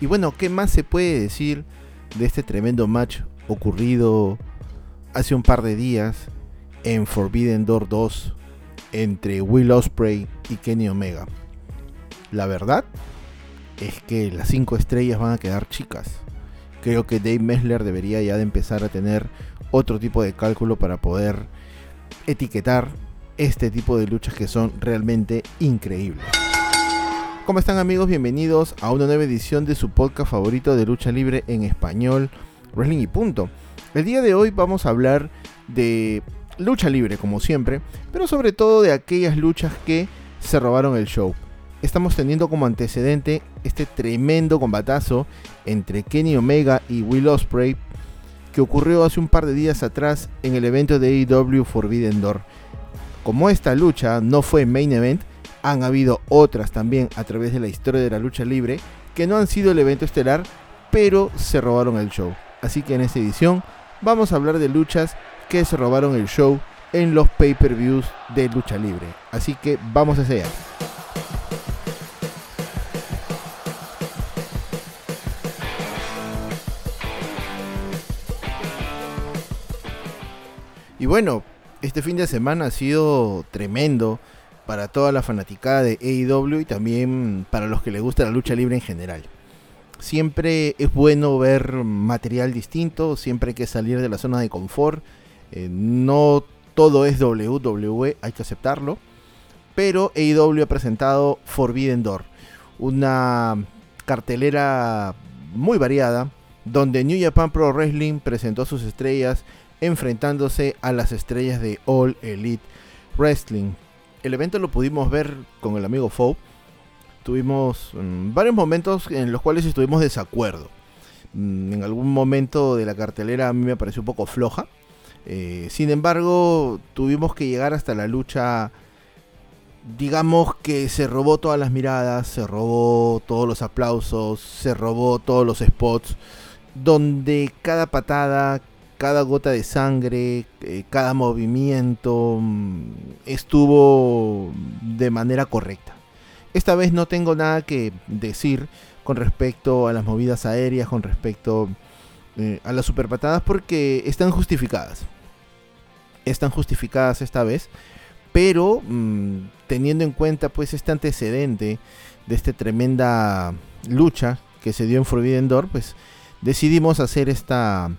Y bueno, ¿qué más se puede decir de este tremendo match ocurrido hace un par de días en Forbidden Door 2 entre Will Osprey y Kenny Omega? La verdad es que las 5 estrellas van a quedar chicas. Creo que Dave Messler debería ya de empezar a tener otro tipo de cálculo para poder etiquetar este tipo de luchas que son realmente increíbles. ¿Cómo están amigos? Bienvenidos a una nueva edición de su podcast favorito de lucha libre en español, Wrestling y Punto. El día de hoy vamos a hablar de lucha libre como siempre, pero sobre todo de aquellas luchas que se robaron el show. Estamos teniendo como antecedente este tremendo combatazo entre Kenny Omega y Will Ospreay que ocurrió hace un par de días atrás en el evento de AEW Forbidden Door. Como esta lucha no fue main event, han habido otras también a través de la historia de la lucha libre que no han sido el evento estelar, pero se robaron el show. Así que en esta edición vamos a hablar de luchas que se robaron el show en los pay-per-views de lucha libre. Así que vamos a allá. Y bueno, este fin de semana ha sido tremendo para toda la fanaticada de AEW y también para los que les gusta la lucha libre en general. Siempre es bueno ver material distinto, siempre hay que salir de la zona de confort. Eh, no todo es WWE, hay que aceptarlo. Pero AEW ha presentado Forbidden Door, una cartelera muy variada, donde New Japan Pro Wrestling presentó sus estrellas enfrentándose a las estrellas de All Elite Wrestling el evento lo pudimos ver con el amigo Fou. Tuvimos mm, varios momentos en los cuales estuvimos desacuerdo. Mm, en algún momento de la cartelera a mí me pareció un poco floja. Eh, sin embargo, tuvimos que llegar hasta la lucha. Digamos que se robó todas las miradas, se robó todos los aplausos, se robó todos los spots. Donde cada patada, cada gota de sangre, eh, cada movimiento mm, estuvo de manera correcta. Esta vez no tengo nada que decir con respecto a las movidas aéreas, con respecto eh, a las superpatadas, porque están justificadas. Están justificadas esta vez, pero mm, teniendo en cuenta pues este antecedente de esta tremenda lucha que se dio en Forbidden Door, pues decidimos hacer esta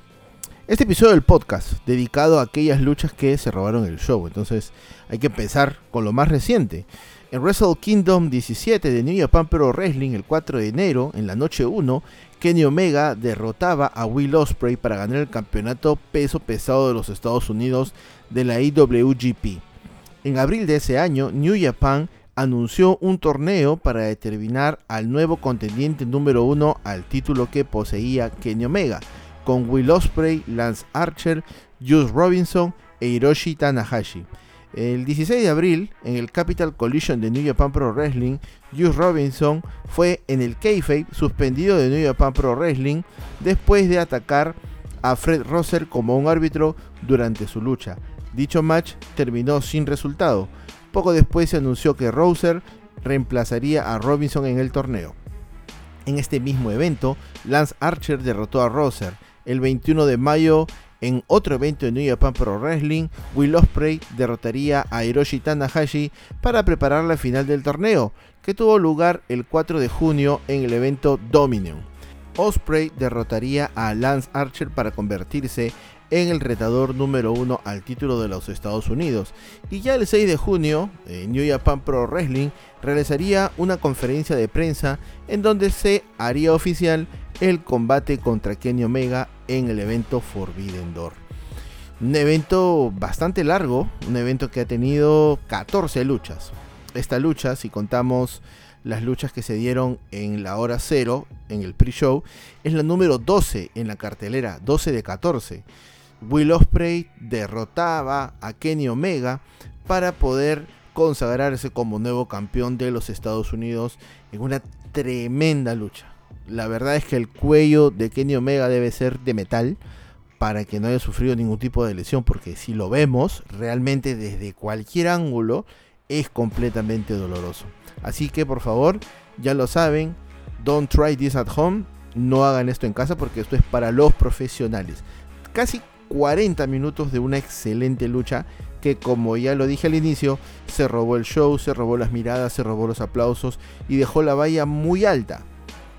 este episodio del podcast dedicado a aquellas luchas que se robaron el show. Entonces hay que empezar con lo más reciente. En Wrestle Kingdom 17 de New Japan Pro Wrestling el 4 de enero, en la noche 1, Kenny Omega derrotaba a Will Ospreay para ganar el campeonato peso pesado de los Estados Unidos de la IWGP. En abril de ese año, New Japan anunció un torneo para determinar al nuevo contendiente número 1 al título que poseía Kenny Omega con Will Ospreay, Lance Archer, Juice Robinson e Hiroshi Tanahashi. El 16 de abril, en el Capital Collision de New Japan Pro Wrestling, Juice Robinson fue en el kayfabe suspendido de New Japan Pro Wrestling después de atacar a Fred Rosser como un árbitro durante su lucha. Dicho match terminó sin resultado. Poco después se anunció que Rosser reemplazaría a Robinson en el torneo. En este mismo evento, Lance Archer derrotó a Rosser el 21 de mayo, en otro evento de New Japan Pro Wrestling, Will Ospreay derrotaría a Hiroshi Tanahashi para preparar la final del torneo, que tuvo lugar el 4 de junio en el evento Dominion. Osprey derrotaría a Lance Archer para convertirse en el retador número uno al título de los Estados Unidos. Y ya el 6 de junio, en New Japan Pro Wrestling realizaría una conferencia de prensa en donde se haría oficial el combate contra Kenny Omega en el evento Forbidden Door. Un evento bastante largo, un evento que ha tenido 14 luchas. Esta lucha, si contamos las luchas que se dieron en la hora cero, en el pre-show, es la número 12 en la cartelera, 12 de 14. Will Ospreay derrotaba a Kenny Omega para poder consagrarse como nuevo campeón de los Estados Unidos en una tremenda lucha. La verdad es que el cuello de Kenny Omega debe ser de metal para que no haya sufrido ningún tipo de lesión, porque si lo vemos, realmente desde cualquier ángulo es completamente doloroso. Así que por favor, ya lo saben, Don't try this at home. No hagan esto en casa porque esto es para los profesionales. Casi 40 minutos de una excelente lucha que como ya lo dije al inicio, se robó el show, se robó las miradas, se robó los aplausos y dejó la valla muy alta.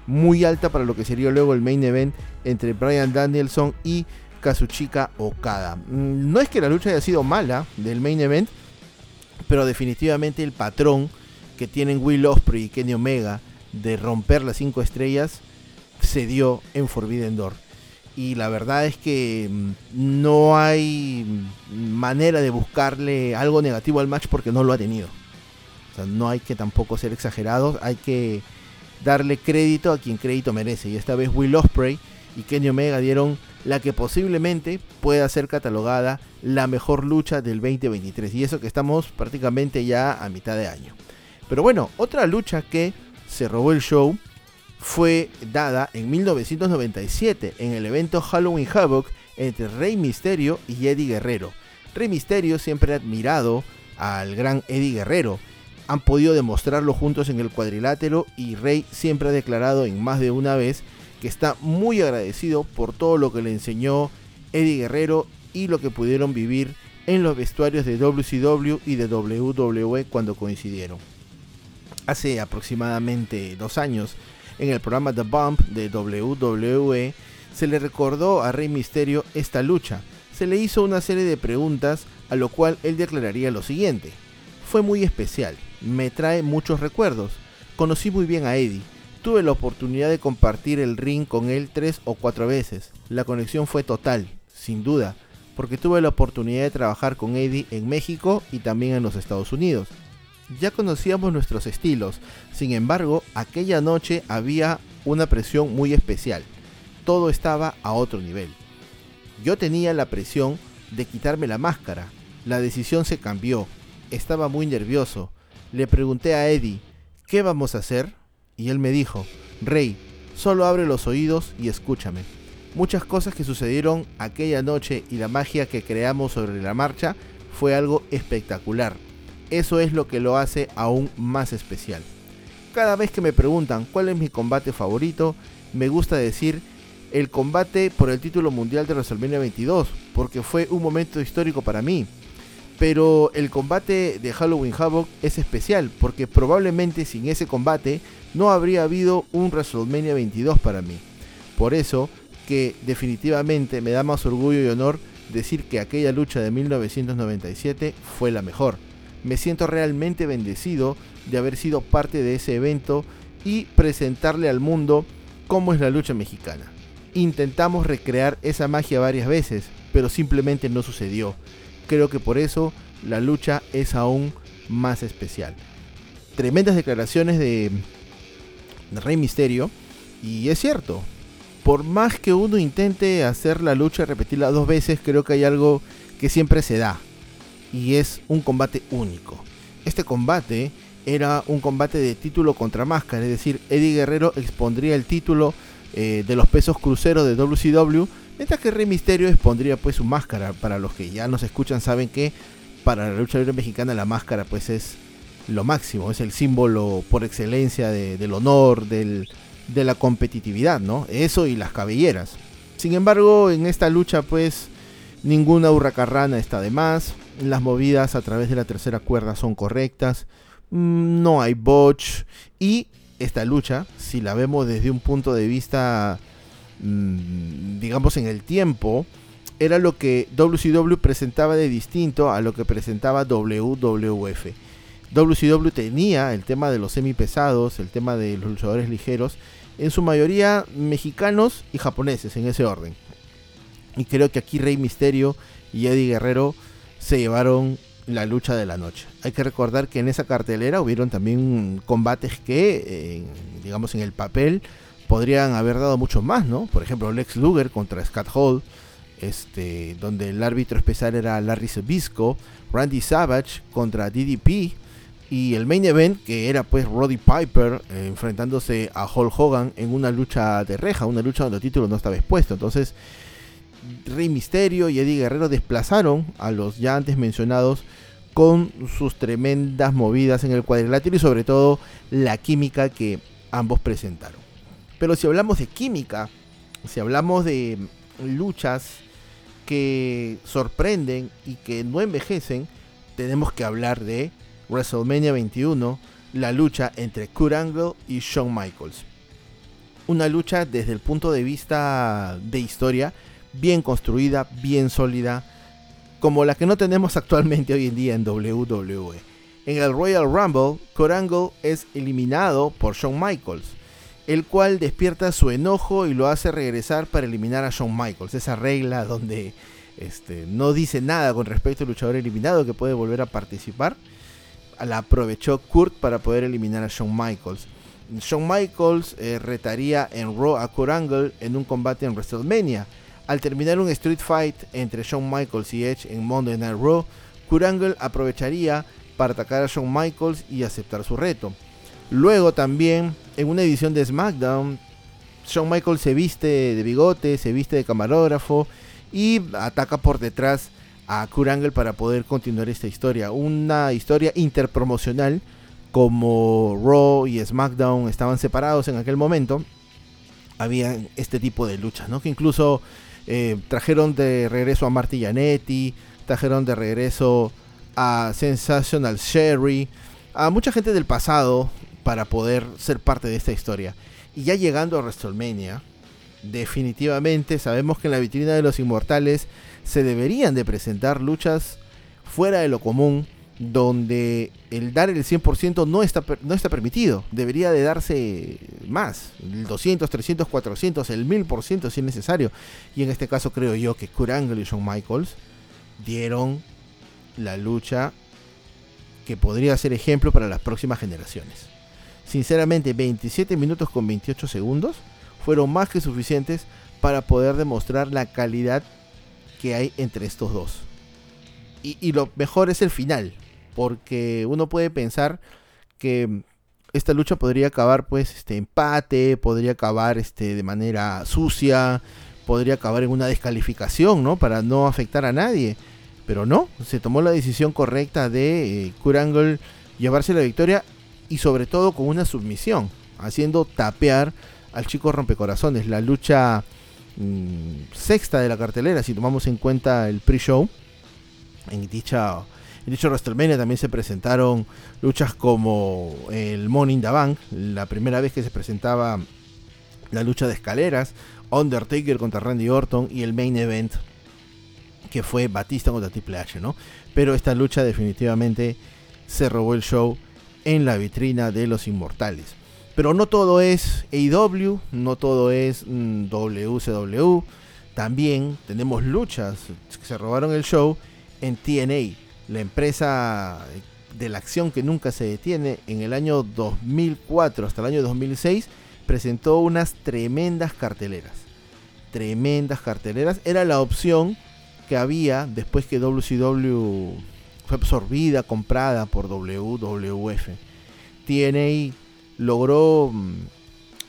Muy alta para lo que sería luego el main event entre Brian Danielson y Kazuchika Okada. Mm, no es que la lucha haya sido mala del main event, pero definitivamente el patrón que tienen Will Ospreay y Kenny Omega de romper las 5 estrellas se dio en Forbidden Door. Y la verdad es que mm, no hay manera de buscarle algo negativo al match porque no lo ha tenido. O sea, no hay que tampoco ser exagerados, hay que darle crédito a quien crédito merece. Y esta vez Will Ospreay y Kenny Omega dieron la que posiblemente pueda ser catalogada la mejor lucha del 2023. Y eso que estamos prácticamente ya a mitad de año. Pero bueno, otra lucha que se robó el show fue dada en 1997 en el evento Halloween Havoc entre Rey Misterio y Eddie Guerrero. Rey Misterio siempre ha admirado al gran Eddie Guerrero. Han podido demostrarlo juntos en el cuadrilátero y Rey siempre ha declarado en más de una vez que está muy agradecido por todo lo que le enseñó Eddie Guerrero y lo que pudieron vivir en los vestuarios de WCW y de WWE cuando coincidieron. Hace aproximadamente dos años, en el programa The Bump de WWE, se le recordó a Rey Misterio esta lucha. Se le hizo una serie de preguntas, a lo cual él declararía lo siguiente. Fue muy especial, me trae muchos recuerdos. Conocí muy bien a Eddie, Tuve la oportunidad de compartir el ring con él tres o cuatro veces. La conexión fue total, sin duda, porque tuve la oportunidad de trabajar con Eddie en México y también en los Estados Unidos. Ya conocíamos nuestros estilos, sin embargo, aquella noche había una presión muy especial. Todo estaba a otro nivel. Yo tenía la presión de quitarme la máscara. La decisión se cambió. Estaba muy nervioso. Le pregunté a Eddie, ¿qué vamos a hacer? y él me dijo, Rey, solo abre los oídos y escúchame. Muchas cosas que sucedieron aquella noche y la magia que creamos sobre la marcha fue algo espectacular. Eso es lo que lo hace aún más especial. Cada vez que me preguntan cuál es mi combate favorito, me gusta decir el combate por el título mundial de WrestleMania 22, porque fue un momento histórico para mí. Pero el combate de Halloween Havoc es especial, porque probablemente sin ese combate no habría habido un WrestleMania 22 para mí. Por eso que definitivamente me da más orgullo y honor decir que aquella lucha de 1997 fue la mejor. Me siento realmente bendecido de haber sido parte de ese evento y presentarle al mundo cómo es la lucha mexicana. Intentamos recrear esa magia varias veces, pero simplemente no sucedió. Creo que por eso la lucha es aún más especial. Tremendas declaraciones de Rey Misterio. Y es cierto, por más que uno intente hacer la lucha y repetirla dos veces, creo que hay algo que siempre se da. Y es un combate único. Este combate era un combate de título contra máscara, es decir, Eddie Guerrero expondría el título eh, de los pesos cruceros de WCW, mientras que Rey Misterio expondría pues su máscara. Para los que ya nos escuchan saben que para la lucha libre mexicana la máscara pues es lo máximo, es el símbolo por excelencia del honor, de la competitividad, ¿no? Eso y las cabelleras. Sin embargo, en esta lucha, pues, ninguna hurracarrana está de más, las movidas a través de la tercera cuerda son correctas, mm, no hay botch, y esta lucha, si la vemos desde un punto de vista, mm, digamos, en el tiempo, era lo que WCW presentaba de distinto a lo que presentaba WWF WCW tenía el tema de los semipesados, el tema de los luchadores ligeros, en su mayoría mexicanos y japoneses en ese orden. Y creo que aquí Rey Misterio y Eddie Guerrero se llevaron la lucha de la noche. Hay que recordar que en esa cartelera hubieron también combates que, digamos, en el papel podrían haber dado mucho más, ¿no? Por ejemplo, Lex Luger contra Scott Hall, este, donde el árbitro especial era Larry Sabisco, Randy Savage contra DDP, y el main event, que era pues Roddy Piper eh, enfrentándose a Hulk Hogan en una lucha de reja, una lucha donde el título no estaba expuesto. Entonces, Rey Misterio y Eddie Guerrero desplazaron a los ya antes mencionados con sus tremendas movidas en el cuadrilátero y sobre todo la química que ambos presentaron. Pero si hablamos de química, si hablamos de luchas que sorprenden y que no envejecen, tenemos que hablar de WrestleMania 21, la lucha entre Kurt Angle y Shawn Michaels. Una lucha desde el punto de vista de historia, bien construida, bien sólida, como la que no tenemos actualmente hoy en día en WWE. En el Royal Rumble, Kurt Angle es eliminado por Shawn Michaels, el cual despierta su enojo y lo hace regresar para eliminar a Shawn Michaels. Esa regla donde este, no dice nada con respecto al luchador eliminado que puede volver a participar. La aprovechó Kurt para poder eliminar a Shawn Michaels. Shawn Michaels eh, retaría en Raw a Kurt Angle en un combate en WrestleMania. Al terminar un Street Fight entre Shawn Michaels y Edge en Monday Night Raw, Kurt Angle aprovecharía para atacar a Shawn Michaels y aceptar su reto. Luego también, en una edición de SmackDown, Shawn Michaels se viste de bigote, se viste de camarógrafo y ataca por detrás a Kurt Angle para poder continuar esta historia. Una historia interpromocional como Raw y SmackDown estaban separados en aquel momento. Había este tipo de luchas, ¿no? Que incluso eh, trajeron de regreso a Marty Jannetty, trajeron de regreso a Sensational Sherry, a mucha gente del pasado para poder ser parte de esta historia. Y ya llegando a WrestleMania, definitivamente sabemos que en la vitrina de los inmortales se deberían de presentar luchas fuera de lo común, donde el dar el 100% no está, no está permitido. Debería de darse más, el 200, 300, 400, el 1000% si es necesario. Y en este caso creo yo que Kurt Angle y Shawn Michaels dieron la lucha que podría ser ejemplo para las próximas generaciones. Sinceramente, 27 minutos con 28 segundos fueron más que suficientes para poder demostrar la calidad que hay entre estos dos. Y, lo mejor es el final, porque uno puede pensar que esta lucha podría acabar pues este empate, podría acabar este de manera sucia, podría acabar en una descalificación, ¿no? Para no afectar a nadie. Pero no, se tomó la decisión correcta de eh, Kurangle llevarse la victoria y sobre todo con una submisión, haciendo tapear al chico rompecorazones. La lucha mm, sexta de la cartelera, si tomamos en cuenta el pre-show. En dicha en dicho WrestleMania también se presentaron luchas como el Money in the Bank, la primera vez que se presentaba la lucha de escaleras, Undertaker contra Randy Orton y el main event que fue Batista contra Triple H, ¿no? Pero esta lucha definitivamente se robó el show en la vitrina de los inmortales. Pero no todo es AEW, no todo es WCW. También tenemos luchas que se robaron el show en TNA, la empresa de la acción que nunca se detiene. En el año 2004 hasta el año 2006 presentó unas tremendas carteleras. Tremendas carteleras. Era la opción que había después que WCW fue absorbida, comprada por WWF. TNA logró mm,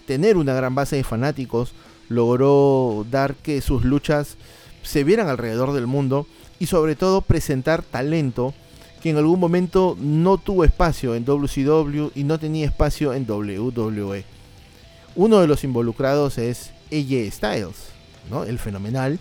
tener una gran base de fanáticos, logró dar que sus luchas se vieran alrededor del mundo y sobre todo presentar talento que en algún momento no tuvo espacio en WCW y no tenía espacio en WWE. Uno de los involucrados es AJ Styles, ¿no? el fenomenal,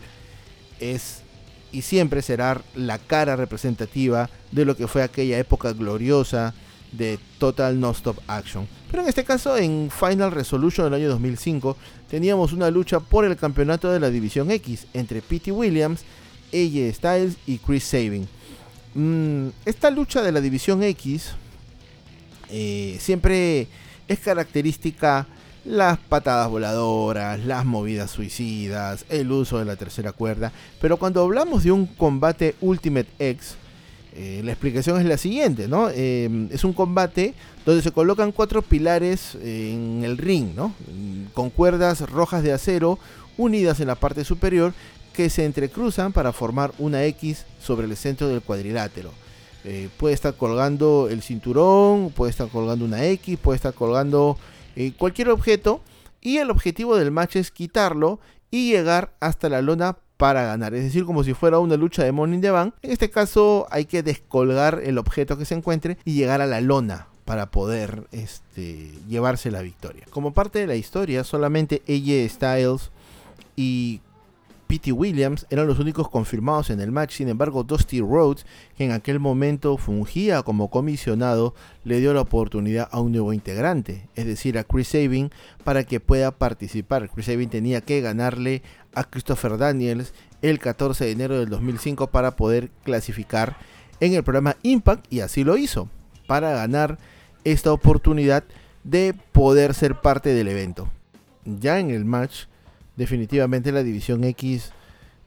es y siempre será la cara representativa de lo que fue aquella época gloriosa de Total No Stop Action. Pero en este caso, en Final Resolution del año 2005, teníamos una lucha por el campeonato de la División X entre Pete Williams, AJ Styles y Chris Sabin. Mm, esta lucha de la División X eh, siempre es característica las patadas voladoras, las movidas suicidas, el uso de la tercera cuerda. Pero cuando hablamos de un combate Ultimate X, eh, la explicación es la siguiente, ¿no? Eh, es un combate donde se colocan cuatro pilares en el ring, ¿no? Con cuerdas rojas de acero unidas en la parte superior que se entrecruzan para formar una X sobre el centro del cuadrilátero. Eh, puede estar colgando el cinturón, puede estar colgando una X, puede estar colgando eh, cualquier objeto y el objetivo del match es quitarlo y llegar hasta la lona para ganar, es decir, como si fuera una lucha de in the Bank. En este caso hay que descolgar el objeto que se encuentre y llegar a la lona para poder este, llevarse la victoria. Como parte de la historia, solamente AJ Styles y Pete Williams eran los únicos confirmados en el match, sin embargo Dusty Rhodes, que en aquel momento fungía como comisionado, le dio la oportunidad a un nuevo integrante, es decir, a Chris Sabin, para que pueda participar. Chris Sabin tenía que ganarle a Christopher Daniels el 14 de enero del 2005 para poder clasificar en el programa Impact y así lo hizo, para ganar esta oportunidad de poder ser parte del evento. Ya en el match definitivamente la División X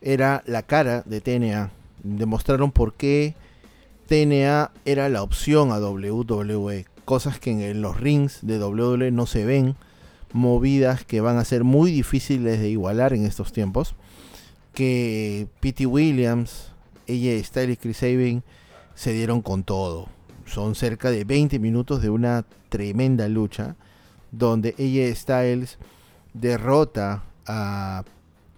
era la cara de TNA. Demostraron por qué TNA era la opción a WWE. Cosas que en los rings de WWE no se ven. Movidas que van a ser muy difíciles de igualar en estos tiempos. Que Pete Williams, ella Styles Chris Sabin se dieron con todo. Son cerca de 20 minutos de una tremenda lucha. Donde ella Styles derrota a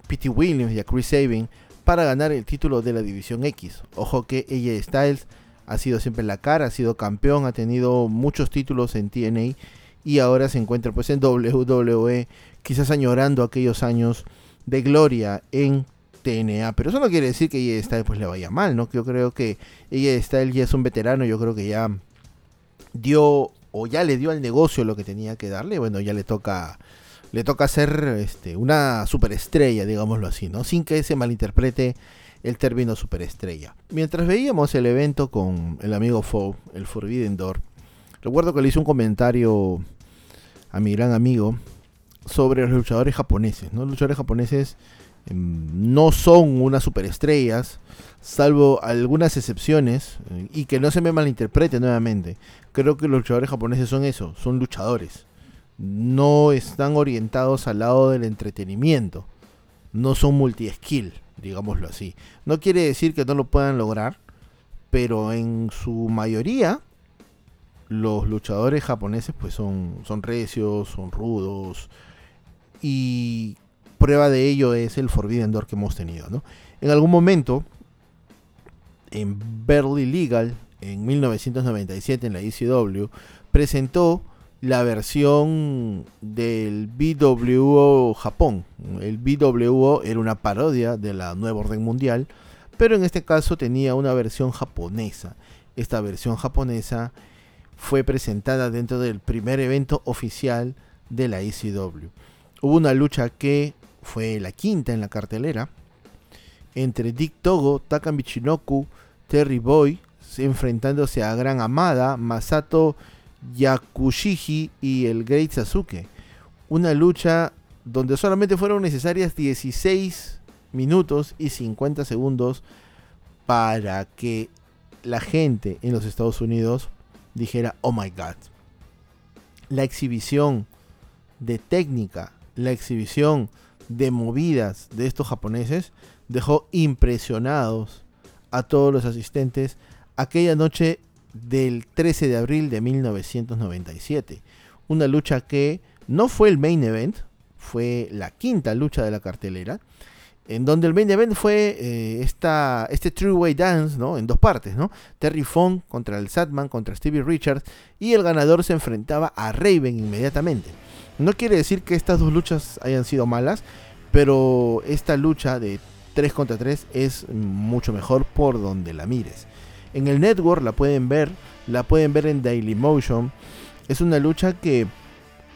Pete Williams y a Chris Sabin para ganar el título de la División X. Ojo que AJ Styles ha sido siempre la cara, ha sido campeón, ha tenido muchos títulos en TNA y ahora se encuentra pues en WWE, quizás añorando aquellos años de gloria en TNA, pero eso no quiere decir que AJ Styles pues le vaya mal, ¿no? Yo creo que AJ Styles ya es un veterano, yo creo que ya dio o ya le dio al negocio lo que tenía que darle, bueno, ya le toca le toca ser este, una superestrella, digámoslo así, ¿no? Sin que se malinterprete el término superestrella. Mientras veíamos el evento con el amigo Fo, el Forbidden Door, recuerdo que le hice un comentario a mi gran amigo sobre los luchadores japoneses, ¿no? Los luchadores japoneses em, no son unas superestrellas, salvo algunas excepciones, eh, y que no se me malinterprete nuevamente. Creo que los luchadores japoneses son eso, son luchadores no están orientados al lado del entretenimiento. No son multi-skill, digámoslo así. No quiere decir que no lo puedan lograr, pero en su mayoría los luchadores japoneses pues son, son recios, son rudos y prueba de ello es el Forbidden Door que hemos tenido. ¿no? En algún momento, en Berly Legal, en 1997 en la ECW, presentó la versión del BWO Japón. El BWO era una parodia de la nueva orden mundial, pero en este caso tenía una versión japonesa. Esta versión japonesa fue presentada dentro del primer evento oficial de la ECW. Hubo una lucha que fue la quinta en la cartelera entre Dick Togo, Taka Michinoku, Terry Boy, enfrentándose a Gran Amada, Masato Yakushiji y el Great Sasuke. Una lucha donde solamente fueron necesarias 16 minutos y 50 segundos para que la gente en los Estados Unidos dijera, oh my god. La exhibición de técnica, la exhibición de movidas de estos japoneses dejó impresionados a todos los asistentes aquella noche del 13 de abril de 1997. Una lucha que no fue el main event, fue la quinta lucha de la cartelera, en donde el main event fue eh, esta, este three-way dance, ¿no? En dos partes, ¿no? Terry Fong contra el Satman, contra Stevie Richards, y el ganador se enfrentaba a Raven inmediatamente. No quiere decir que estas dos luchas hayan sido malas, pero esta lucha de 3 contra 3 es mucho mejor por donde la mires. En el network la pueden ver, la pueden ver en Daily Motion. Es una lucha que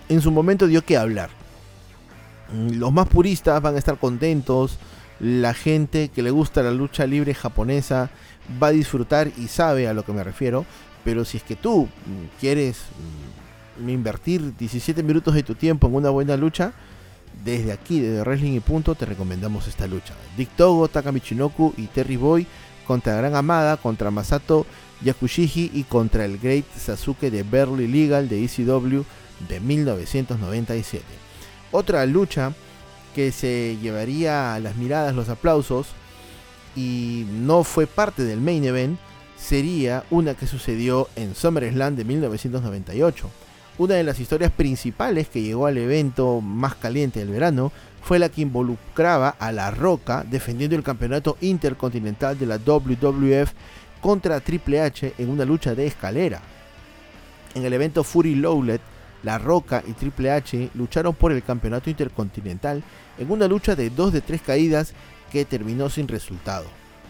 en su momento dio que hablar. Mm, los más puristas van a estar contentos. La gente que le gusta la lucha libre japonesa va a disfrutar y sabe a lo que me refiero. Pero si es que tú mm, quieres mm, invertir 17 minutos de tu tiempo en una buena lucha, desde aquí, desde Wrestling y Punto, te recomendamos esta lucha. Dick Togo, Taka Michinoku y Terry Boy contra Gran Amada, contra Masato Yakushiji y contra el Great Sasuke de Berly Legal de ECW de 1997. Otra lucha que se llevaría a las miradas, los aplausos y no fue parte del main event sería una que sucedió en SummerSlam de 1998. Una de las historias principales que llegó al evento más caliente del verano fue la que involucraba a La Roca defendiendo el campeonato intercontinental de la WWF contra Triple H en una lucha de escalera. En el evento Fury Lowlet, La Roca y Triple H lucharon por el campeonato intercontinental en una lucha de 2 de 3 caídas que terminó sin resultado.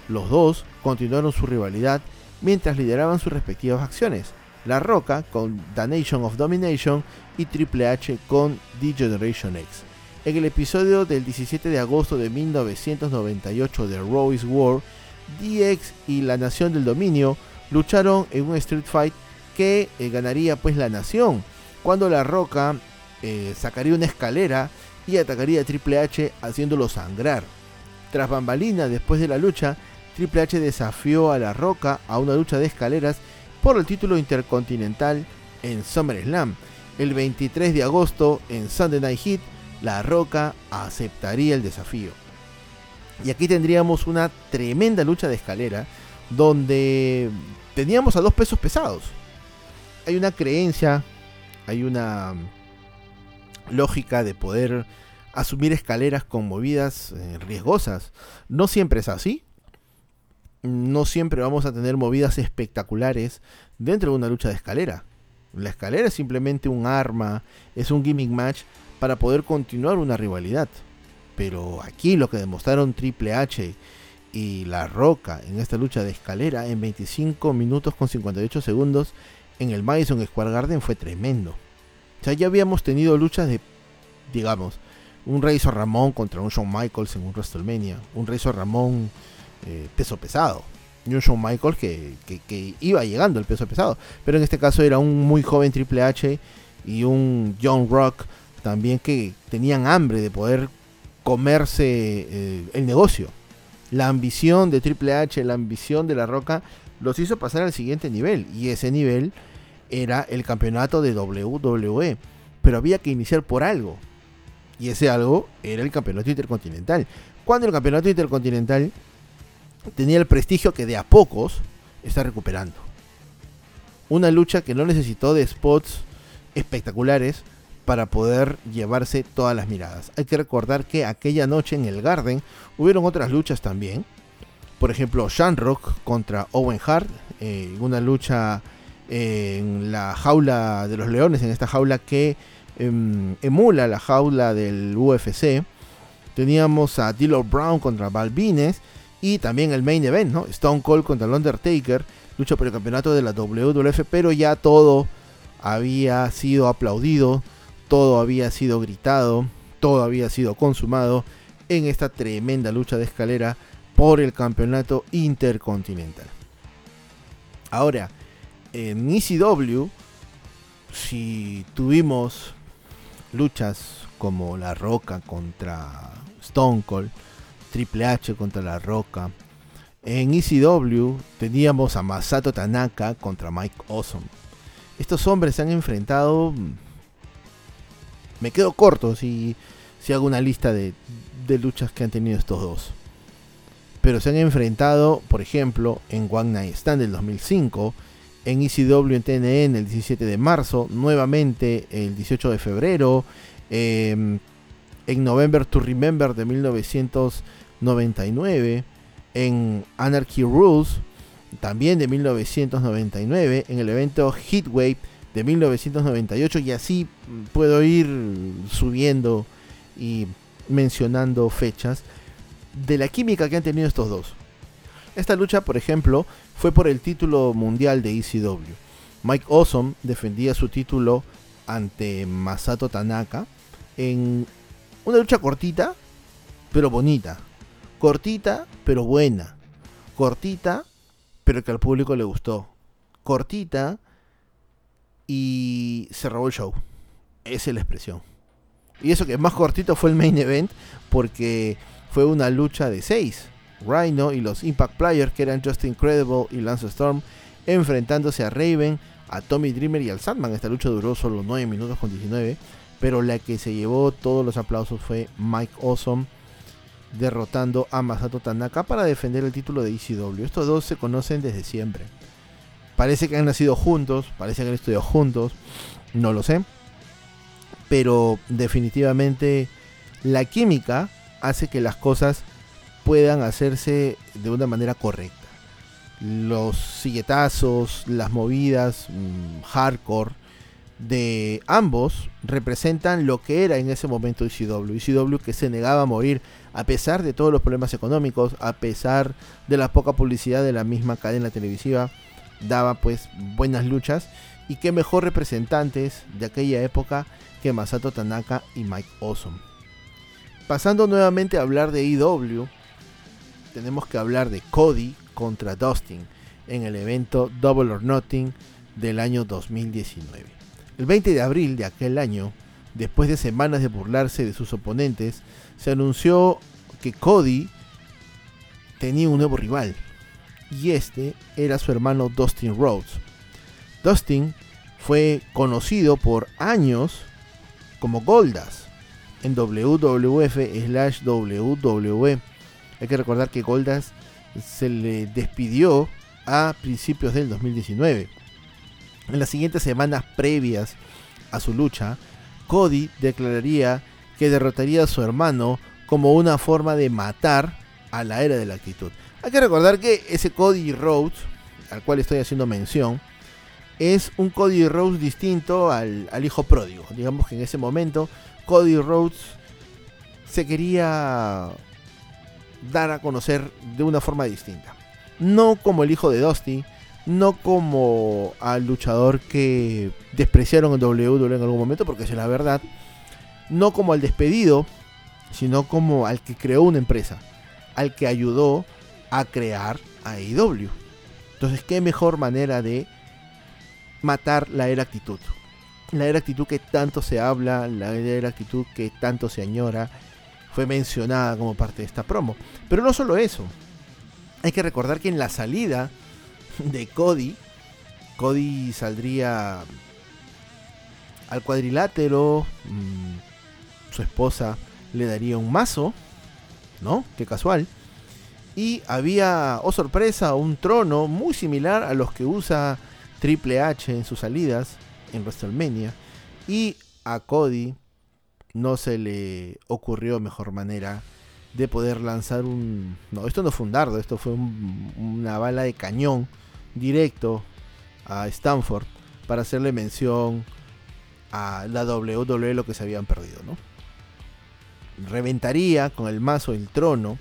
Los dos continuaron su rivalidad mientras lideraban sus respectivas acciones. La Roca con The Nation of Domination y Triple H con The Generation X. En el episodio del 17 de agosto de 1998 de Raw is War, DX y la Nación del Dominio lucharon en un Street Fight que eh, ganaría pues la Nación, cuando La Roca eh, sacaría una escalera y atacaría a Triple H haciéndolo sangrar. Tras bambalina, después de la lucha, Triple H desafió a La Roca a una lucha de escaleras por el título intercontinental en SummerSlam. El 23 de agosto, en Sunday Night Heat, La Roca aceptaría el desafío. Y aquí tendríamos una tremenda lucha de escalera donde teníamos a dos pesos pesados. Hay una creencia, hay una lógica de poder asumir escaleras con movidas eh, riesgosas. No siempre es así. No siempre vamos a tener movidas espectaculares dentro de una lucha de escalera. La escalera es simplemente un arma, es un gimmick match para poder continuar una rivalidad. Pero aquí lo que demostraron Triple H y La Roca en esta lucha de escalera en 25 minutos con 58 segundos en el Madison Square Garden fue tremendo. O sea, ya habíamos tenido luchas de, digamos, un Razor Ramón contra un Shawn Michaels en un WrestleMania, un Razor Ramón eh, peso pesado, y un Shawn Michaels que, que, iba llegando al peso pesado, pero en este caso era un muy joven Triple H y un John Rock también que tenían hambre de poder comerse eh, el negocio. La ambición de Triple H, la ambición de La Roca, los hizo pasar al siguiente nivel. Y ese nivel era el campeonato de WWE. Pero había que iniciar por algo. Y ese algo era el campeonato intercontinental. Cuando el campeonato intercontinental tenía el prestigio que de a pocos está recuperando. Una lucha que no necesitó de spots espectaculares, para poder llevarse todas las miradas. Hay que recordar que aquella noche en el Garden hubieron otras luchas también. Por ejemplo, Shamrock contra Owen Hart, eh, una lucha en la jaula de los leones, en esta jaula que em, emula la jaula del UFC. Teníamos a Dilo Brown contra Balvines y también el main event, ¿no? Stone Cold contra el Undertaker, lucha por el campeonato de la WWF, pero ya todo había sido aplaudido todo había sido gritado, todo había sido consumado en esta tremenda lucha de escalera por el campeonato intercontinental. Ahora, en ECW, si tuvimos luchas como La Roca contra Stone Cold, Triple H contra La Roca, en ECW teníamos a Masato Tanaka contra Mike Awesome. Estos hombres se han enfrentado me quedo corto si, si hago una lista de, luchas que han tenido estos dos. Pero se han enfrentado, por ejemplo, en One Night Stand del 2005, en ECW en TNN el 17 de marzo, nuevamente el 18 de febrero, em, en November to Remember de 1999, en Anarchy Rules también de 1999, en el evento Heatwave de 1998 y así puedo ir subiendo y mencionando fechas de la química que han tenido estos dos. Esta lucha, por ejemplo, fue por el título mundial de ECW. Mike Awesome defendía su título ante Masato Tanaka en una lucha cortita, pero bonita. Cortita, pero buena. Cortita, pero que al público le gustó. Cortita, y se robó el show. Esa es la expresión. Y eso que más cortito fue el main event porque fue una lucha de seis. Rhino y los Impact Players que eran Just Incredible y Lance Storm enfrentándose a Raven, a Tommy Dreamer y al Sandman. Esta lucha duró solo 9 minutos con 19, pero la que se llevó todos los aplausos fue Mike Awesome derrotando a Masato Tanaka para defender el título de ECW. Estos dos se conocen desde siempre. Parece que han nacido juntos, parece que han estudiado juntos, no lo sé. Pero definitivamente la química hace que las cosas puedan hacerse de una manera correcta. los silletazos, las movidas mm, hardcore de ambos representan lo que era en ese momento ECW. ECW que se negaba a morir a pesar de todos los problemas económicos, a pesar de la poca publicidad de la misma cadena televisiva, daba pues buenas luchas y qué mejor representantes de aquella época que Masato Tanaka y Mike Awesome. Pasando nuevamente a hablar de EW, tenemos que hablar de Cody contra Dustin en el evento Double or Nothing del año 2019. El 20 de abril de aquel año, después de semanas de burlarse de sus oponentes, se anunció que Cody tenía un nuevo rival, y este era su hermano Dustin Rhodes. Dustin fue conocido por años como Goldas en WWF slash WWE. Hay que recordar que Goldas se le despidió a principios del 2019. En las siguientes semanas previas a su lucha, Cody declararía que derrotaría a su hermano como una forma de matar a la era de la actitud. Hay que recordar que ese Cody Rhodes, al cual estoy haciendo mención, es un Cody Rhodes distinto al, al, hijo pródigo. Digamos que en ese momento Cody Rhodes se quería dar a conocer de una forma distinta. No como el hijo de Dusty, no como al luchador que despreciaron en WWE en algún momento, porque es la verdad, no como al despedido, sino como al que creó una empresa, al que ayudó a crear AEW. Entonces, ¿qué mejor manera de matar la era actitud? La era actitud que tanto se habla, la era actitud que tanto se añora, fue mencionada como parte de esta promo. Pero no solo eso, hay que recordar que en la salida de Cody, Cody saldría al cuadrilátero, mm, su esposa le daría un mazo, ¿no? Qué casual. Y había, oh sorpresa, un trono muy similar a los que usa Triple H en sus salidas en WrestleMania. Y a Cody no se le ocurrió mejor manera de poder lanzar un... No, esto no fue un dardo, esto fue una bala de cañón directo a Stanford para hacerle mención a la WWE lo que se habían perdido, ¿no? Reventaría con el mazo el trono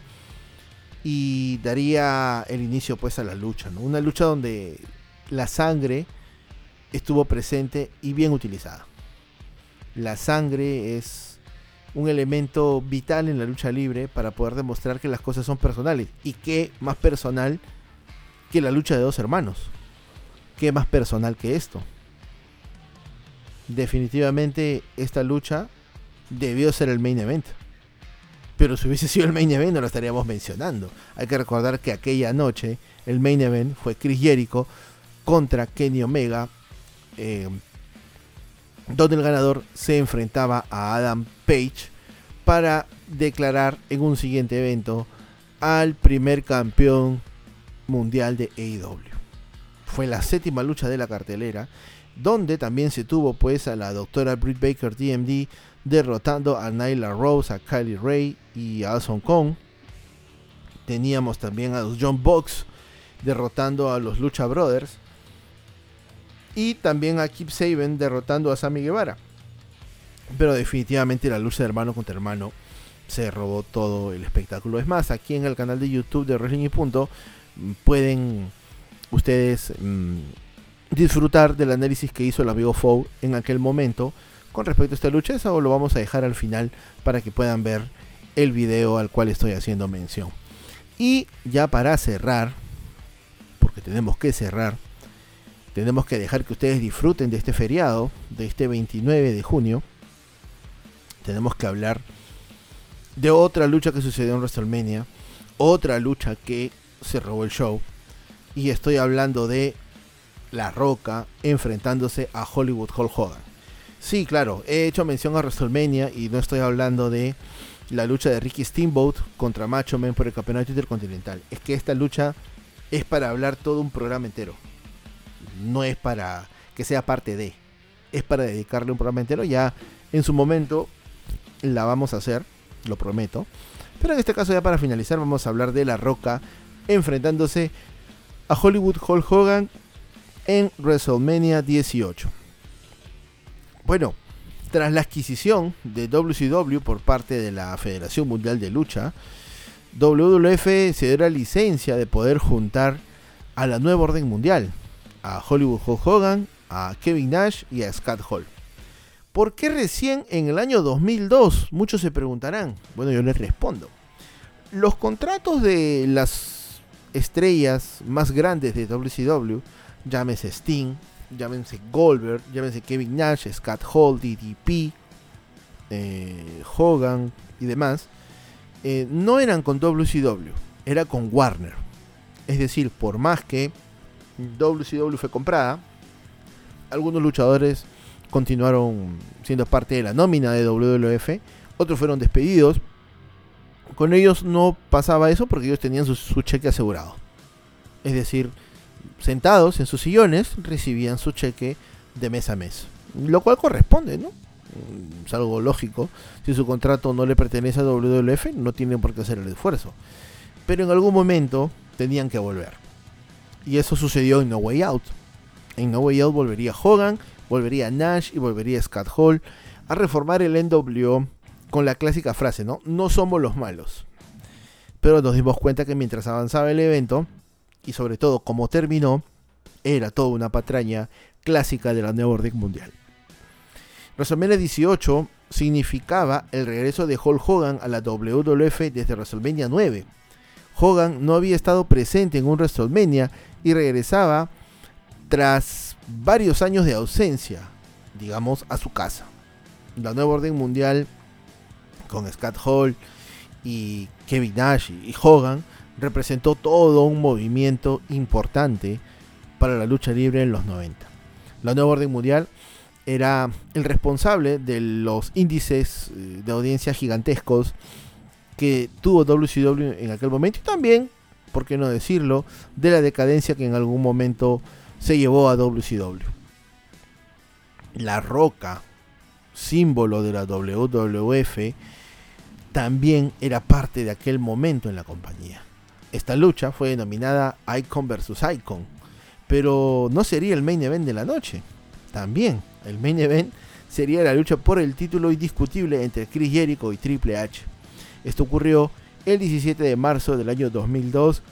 y daría el inicio pues a la lucha, ¿no? Una lucha donde la sangre estuvo presente y bien utilizada. La sangre es un elemento vital en la lucha libre para poder demostrar que las cosas son personales. Y qué más personal que la lucha de dos hermanos. Qué más personal que esto. Definitivamente esta lucha debió ser el main event. Pero si hubiese sido el main event no lo estaríamos mencionando. Hay que recordar que aquella noche el main event fue Chris Jericho contra Kenny Omega. Eh, donde el ganador se enfrentaba a Adam Page para declarar en un siguiente evento al primer campeón mundial de AEW. Fue la séptima lucha de la cartelera, donde también se tuvo pues a la doctora Britt Baker DMD derrotando a Nyla Rose, a Kylie Ray y a Alson Kong. Teníamos también a los John Box derrotando a los Lucha Brothers. Y también a Kip Saban derrotando a Sammy Guevara. Pero definitivamente la lucha de hermano contra hermano se robó todo el espectáculo. Es más, aquí en el canal de YouTube de Wrestling Punto mm, pueden ustedes mmm, disfrutar del análisis que hizo el amigo Fow en aquel momento con respecto a esta lucha. Eso lo vamos a dejar al final para que puedan ver el video al cual estoy haciendo mención. Y ya para cerrar, porque tenemos que cerrar, tenemos que dejar que ustedes disfruten de este feriado, de este 29 de junio. Tenemos que hablar de otra lucha que sucedió en WrestleMania, otra lucha que se robó el show. Y estoy hablando de La Roca enfrentándose a Hollywood Hulk Hogan. Sí, claro, he hecho mención a WrestleMania y no estoy hablando de la lucha de Ricky Steamboat contra Macho Man por el campeonato intercontinental. Es que esta lucha es para hablar todo un programa entero. No es para que sea parte de. Es para dedicarle un programa entero. Ya en su momento la vamos a hacer, lo prometo. Pero en este caso ya para finalizar vamos a hablar de La Roca enfrentándose a Hollywood Hulk Hogan en WrestleMania 18. Bueno, tras la adquisición de WCW por parte de la Federación Mundial de Lucha, WWF se dio la licencia de poder juntar a la nueva orden mundial, a Hollywood Hogan, a Kevin Nash y a Scott Hall. ¿Por qué recién en el año 2002? Muchos se preguntarán. Bueno, yo les respondo. Los contratos de las estrellas más grandes de WCW, llámese Sting, llámense Goldberg, llámense Kevin Nash, Scott Hall, DDP, eh, Hogan y demás, eh, no eran con WCW, era con Warner. Es decir, por más que WCW fue comprada, algunos luchadores continuaron siendo parte de la nómina de WWF, otros fueron despedidos. Con ellos no pasaba eso porque ellos tenían su cheque asegurado. Es decir, sentados en sus sillones, recibían su cheque de mes a mes. Lo cual corresponde, ¿no? Es algo lógico. Si su contrato no le pertenece a WWF, no tienen por qué hacer el esfuerzo. Pero en algún momento tenían que volver. Y eso sucedió en No Way Out. En No Way Out volvería Hogan, volvería Nash y volvería Scott Hall a reformar el NWO con la clásica frase, ¿no? No somos los malos. Pero nos dimos cuenta que mientras avanzaba el evento, y sobre todo como terminó, era toda una patraña clásica de la nueva orden mundial. WrestleMania 18 significaba el regreso de Hulk Hogan a la WWF desde WrestleMania 9. Hogan no había estado presente en un WrestleMania y regresaba tras varios años de ausencia, digamos, a su casa. La nueva orden mundial con Scott Hall y Kevin Nash y Hogan representó todo un movimiento importante para la lucha libre en los 90. La nueva orden mundial era el responsable de los índices eh, de audiencia gigantescos que tuvo WCW en aquel momento y también, por qué no decirlo, de la decadencia que en algún momento se llevó a WCW. La Roca, símbolo de la WWF, también era parte de aquel momento en la compañía. Esta lucha fue denominada Icon vs Icon, pero no sería el main event de la noche. También el main event sería la lucha por el título indiscutible entre Chris Jericho y Triple H. Esto ocurrió el 17 de marzo del año 2002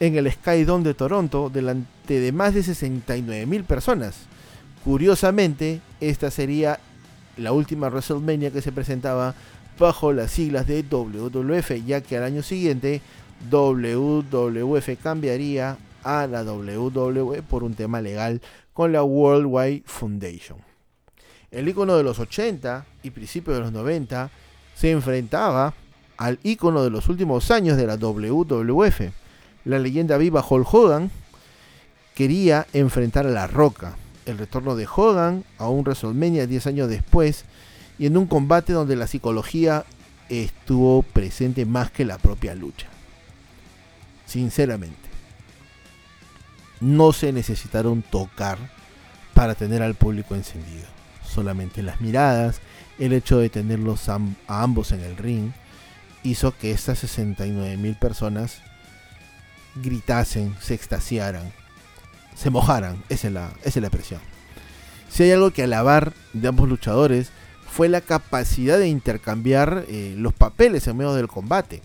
en el Skydome de Toronto delante de más de 69 mil personas. Curiosamente, esta sería la última WrestleMania que se presentaba bajo las siglas de WWF, ya que al año siguiente WWF cambiaría a la WWE por un tema legal con la Worldwide Foundation. El icono de los 80 y principios de los 90 se enfrentaba al icono de los últimos años de la WWF. La leyenda viva Hulk Hogan quería enfrentar a La Roca. El retorno de Hogan a un WrestleMania 10 años después y en un combate donde la psicología estuvo presente más que la propia lucha sinceramente. No se necesitaron tocar para tener al público encendido. Solamente las miradas, el hecho de tenerlos a ambos en el ring, hizo que estas 69 mil personas gritasen, se extasiaran, se mojaran. Esa es, la, es la. Si hay algo que alabar de ambos luchadores, fue la capacidad de intercambiar eh, los papeles en medio del combate.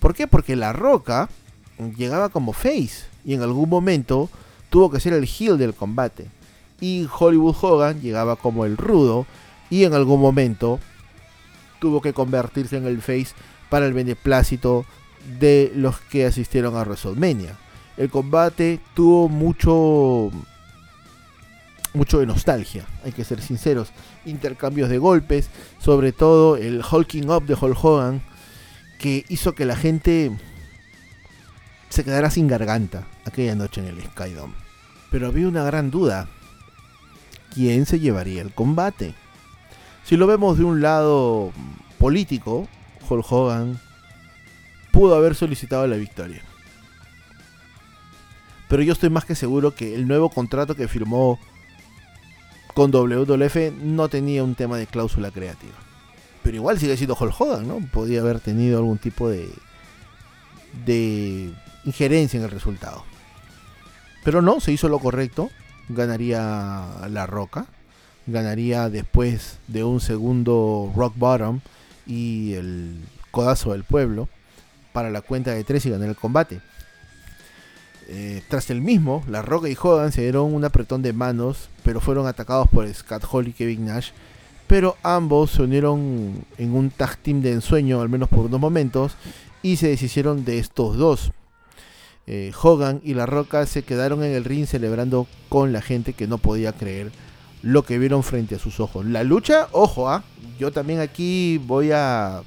¿Por qué? Porque La Roca llegaba como face y en algún momento tuvo que ser el heel del combate. Y Hollywood Hogan llegaba como el rudo y en algún momento tuvo que convertirse en el face para el beneplácito de los que asistieron a WrestleMania. El combate tuvo mucho mucho de nostalgia, hay que ser sinceros, intercambios de golpes, sobre todo el hulking up de Hulk Hogan que hizo que la gente se quedará sin garganta aquella noche en el Skydome. Pero había una gran duda. ¿Quién se llevaría el combate? Si lo vemos de un lado político, Hulk Hogan pudo haber solicitado la victoria. Pero yo estoy más que seguro que el nuevo contrato que firmó con WWF no tenía un tema de cláusula creativa. Pero igual sigue siendo Hulk Hogan, ¿no? Podía haber tenido algún tipo de de injerencia en el resultado. Pero no, se hizo lo correcto. Ganaría La Roca. Ganaría después de un segundo Rock Bottom y el codazo del pueblo para la cuenta de tres y ganar el combate. Eh, tras el mismo, La Roca y Hogan se dieron un apretón de manos, pero fueron atacados por Scott Hall y Kevin Nash. Pero ambos se unieron en un tag team de ensueño, al menos por unos momentos, y se deshicieron de estos dos. Eh, Hogan y La Roca se quedaron en el ring celebrando con la gente que no podía creer lo que vieron frente a sus ojos. La lucha, ojo, ¿ah? yo también aquí voy a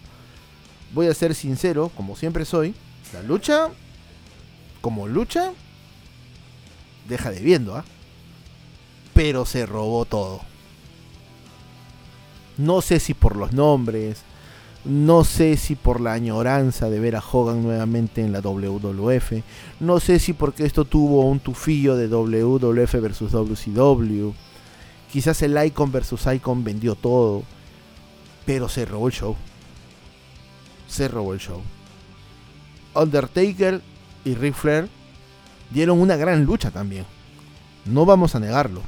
voy a ser sincero, como siempre soy. La lucha, como lucha, deja de viendo, ¿ah? Pero se robó todo. No sé si por los nombres, no sé si por la añoranza de ver a Hogan nuevamente en la WWF, no sé si porque esto tuvo un tufillo de WWF versus WCW Quizás el Icon versus Icon vendió todo, pero se robó el show. Se robó el show. Undertaker y Ric Flair dieron una gran lucha también. No vamos a negarlo.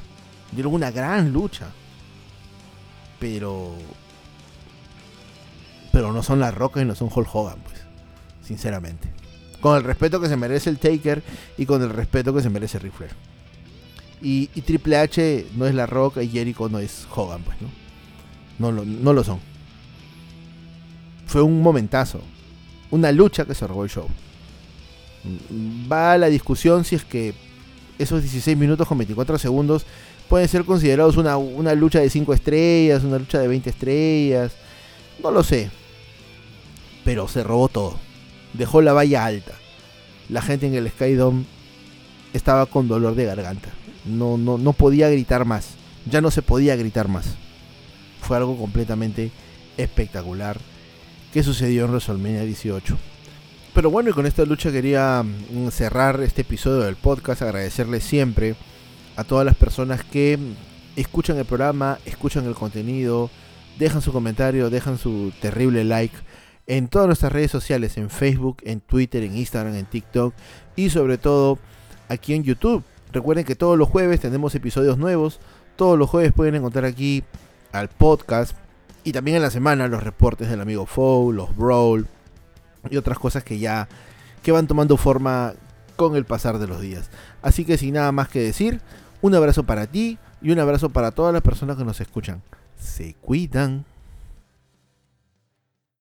Dieron una gran lucha. Pero. Pero no son las Rocas y no son Hulk Hogan, pues. Sinceramente. Con el respeto que se merece el Taker y con el respeto que se merece Ric Flair. Y, Triple H no es La Roca y Jericho no es Hogan, pues, ¿no? No lo, no lo son. Fue un momentazo. Una lucha que se robó el show. Va a la discusión si es que esos 16 minutos con 24 segundos pueden ser considerados una, una lucha de 5 estrellas, una lucha de 20 estrellas. No lo sé. Pero se robó todo. Dejó la valla alta. La gente en el Skydome estaba con dolor de garganta. No, no, no podía gritar más. Ya no se podía gritar más. Fue algo completamente espectacular que sucedió en WrestleMania 18. Pero bueno, y con esta lucha quería mm, cerrar este episodio del podcast, agradecerle siempre a todas las personas que escuchan el programa, escuchan el contenido, dejan su comentario, dejan su terrible like en todas nuestras redes sociales, en Facebook, en Twitter, en Instagram, en TikTok y sobre todo aquí en YouTube. Recuerden que todos los jueves tenemos episodios nuevos. Todos los jueves pueden encontrar aquí al podcast. Y también en la semana los reportes del amigo Fow, los Brawl y otras cosas que ya que van tomando forma con el pasar de los días. Así que sin nada más que decir, un abrazo para ti y un abrazo para todas las personas que nos escuchan. Se cuidan.